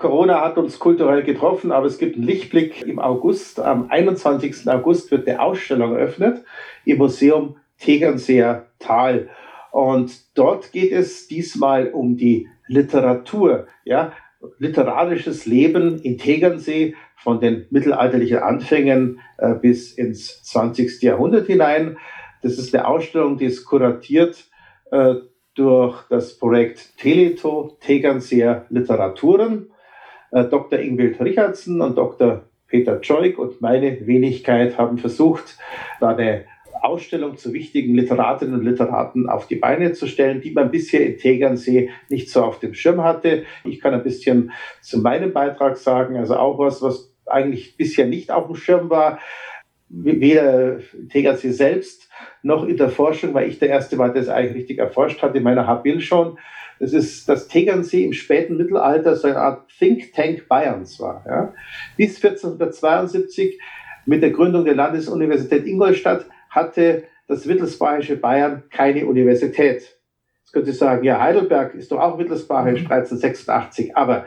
Corona hat uns kulturell getroffen, aber es gibt einen Lichtblick im August. Am 21. August wird eine Ausstellung eröffnet im Museum Tegernseer Tal. Und dort geht es diesmal um die Literatur, ja, literarisches Leben in Tegernsee von den mittelalterlichen Anfängen äh, bis ins 20. Jahrhundert hinein. Das ist eine Ausstellung, die ist kuratiert äh, durch das Projekt Teleto Tegernseer Literaturen. Äh, Dr. Ingwild Richardson und Dr. Peter Joik und meine Wenigkeit haben versucht, da eine Ausstellung zu wichtigen Literatinnen und Literaten auf die Beine zu stellen, die man bisher in Tegernsee nicht so auf dem Schirm hatte. Ich kann ein bisschen zu meinem Beitrag sagen, also auch was, was eigentlich bisher nicht auf dem Schirm war, weder Tegernsee selbst noch in der Forschung, weil ich der Erste war, der es eigentlich richtig erforscht hat, in meiner Habil schon. Das ist, dass Tegernsee im späten Mittelalter so eine Art Think Tank Bayerns war. Ja. Bis 1472 mit der Gründung der Landesuniversität Ingolstadt hatte das wittelsbacherische Bayern keine Universität. Jetzt könnte ich sagen, ja, Heidelberg ist doch auch wittelsbachisch 1386, mhm. aber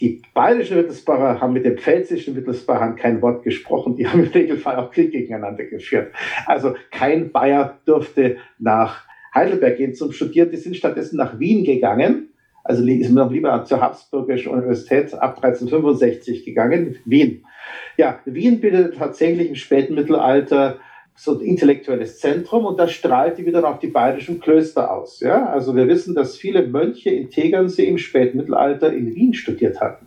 die bayerischen Wittelsbacher haben mit den pfälzischen Wittelsbachern kein Wort gesprochen. Die haben im Regelfall auch Krieg gegeneinander geführt. Also kein Bayer durfte nach Heidelberg gehen zum Studieren. Die sind stattdessen nach Wien gegangen. Also man noch lieber zur Habsburgischen Universität ab 1365 gegangen. Wien. Ja, Wien bildet tatsächlich im späten Mittelalter so ein intellektuelles Zentrum und das strahlte wieder auf die bayerischen Klöster aus. Ja? Also wir wissen, dass viele Mönche in Tegernsee im Spätmittelalter in Wien studiert hatten.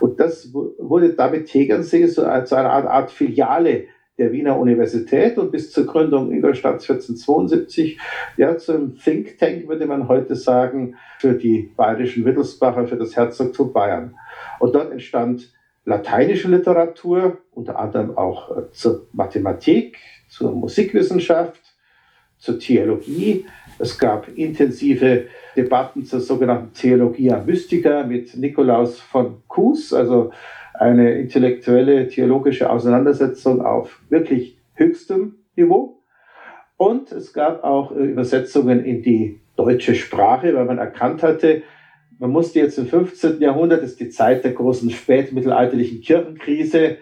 Und das wurde damit Tegernsee so zu einer Art, Art Filiale der Wiener Universität und bis zur Gründung Ingolstadt 1472 ja, zum Think Tank, würde man heute sagen, für die bayerischen Wittelsbacher, für das Herzogtum Bayern. Und dort entstand lateinische Literatur, unter anderem auch äh, zur Mathematik, zur Musikwissenschaft, zur Theologie. Es gab intensive Debatten zur sogenannten Theologia Mystica mit Nikolaus von Kues, also eine intellektuelle theologische Auseinandersetzung auf wirklich höchstem Niveau. Und es gab auch äh, Übersetzungen in die deutsche Sprache, weil man erkannt hatte, man musste jetzt im 15. Jahrhundert, das ist die Zeit der großen spätmittelalterlichen Kirchenkrise,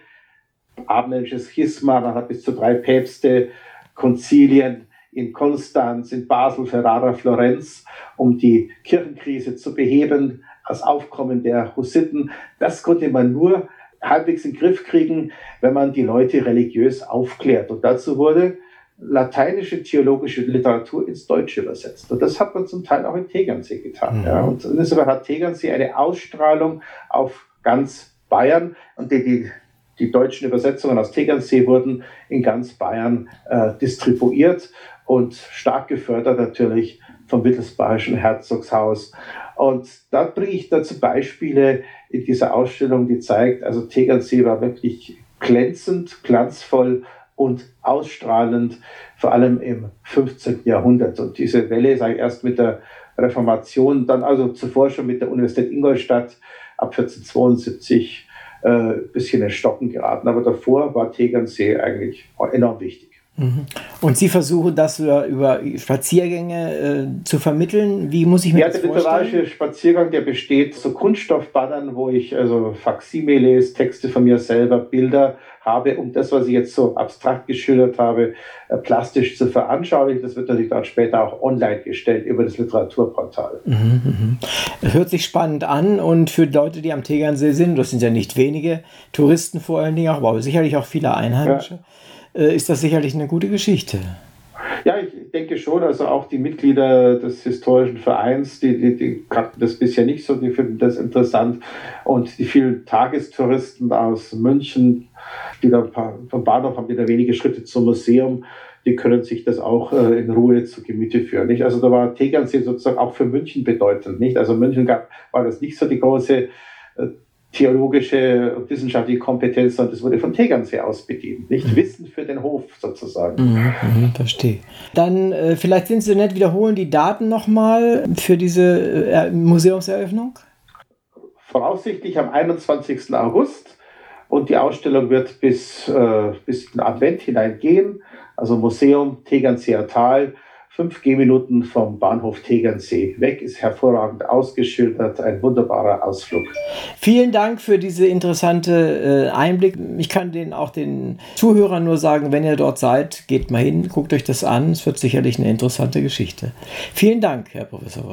abendländisches Schisma, man hat bis zu drei Päpste, Konzilien in Konstanz, in Basel, Ferrara, Florenz, um die Kirchenkrise zu beheben, das Aufkommen der Hussiten. Das konnte man nur halbwegs in den Griff kriegen, wenn man die Leute religiös aufklärt. Und dazu wurde lateinische theologische Literatur ins Deutsche übersetzt. Und das hat man zum Teil auch in Tegernsee getan. Mhm. Ja. Und insofern hat Tegernsee eine Ausstrahlung auf ganz Bayern und die, die die deutschen Übersetzungen aus Tegernsee wurden in ganz Bayern äh, distribuiert und stark gefördert natürlich vom Wittelsbachischen Herzogshaus. Und da bringe ich dazu Beispiele in dieser Ausstellung, die zeigt, also Tegernsee war wirklich glänzend, glanzvoll und ausstrahlend, vor allem im 15. Jahrhundert. Und diese Welle sei erst mit der Reformation, dann also zuvor schon mit der Universität Ingolstadt ab 1472 äh, bisschen in Stocken geraten. Aber davor war Tegernsee eigentlich enorm wichtig. Mhm. Und Sie versuchen das über, über Spaziergänge äh, zu vermitteln. Wie muss ich mir ja, das vorstellen? Der literarische Spaziergang, der besteht so Kunststoffbannern, wo ich also Faximiles, Texte von mir selber, Bilder habe, um das, was ich jetzt so abstrakt geschildert habe, äh, plastisch zu veranschaulichen. Das wird natürlich dann später auch online gestellt über das Literaturportal. Mhm, mh. Hört sich spannend an und für Leute, die am Tegernsee sind, das sind ja nicht wenige, Touristen vor allen Dingen auch, aber sicherlich auch viele Einheimische, ja. Äh, ist das sicherlich eine gute Geschichte. Ja, ich denke schon. Also auch die Mitglieder des historischen Vereins, die, die, die kannten das bisher nicht so, die finden das interessant. Und die vielen Tagestouristen aus München, die da vom Bahnhof haben wieder wenige Schritte zum Museum, die können sich das auch äh, in Ruhe zu Gemüte führen. Nicht? Also da war Tegernsee sozusagen auch für München bedeutend. Nicht? Also München gab, war das nicht so die große äh, theologische und wissenschaftliche Kompetenz, sondern das wurde von Tegernsee aus bedient. Nicht mhm. Wissen für den Hof sozusagen. Mhm, mhm, verstehe. Dann äh, vielleicht sind Sie so nett, wiederholen die Daten nochmal für diese äh, Museumseröffnung? Voraussichtlich am 21. August und die Ausstellung wird bis, äh, bis in den Advent hineingehen. Also Museum Tegernseer Tal fünf Gehminuten vom Bahnhof Tegernsee weg, ist hervorragend ausgeschildert, ein wunderbarer Ausflug. Vielen Dank für diese interessante äh, Einblick. Ich kann den auch den Zuhörern nur sagen, wenn ihr dort seid, geht mal hin, guckt euch das an. Es wird sicherlich eine interessante Geschichte. Vielen Dank, Herr Professor.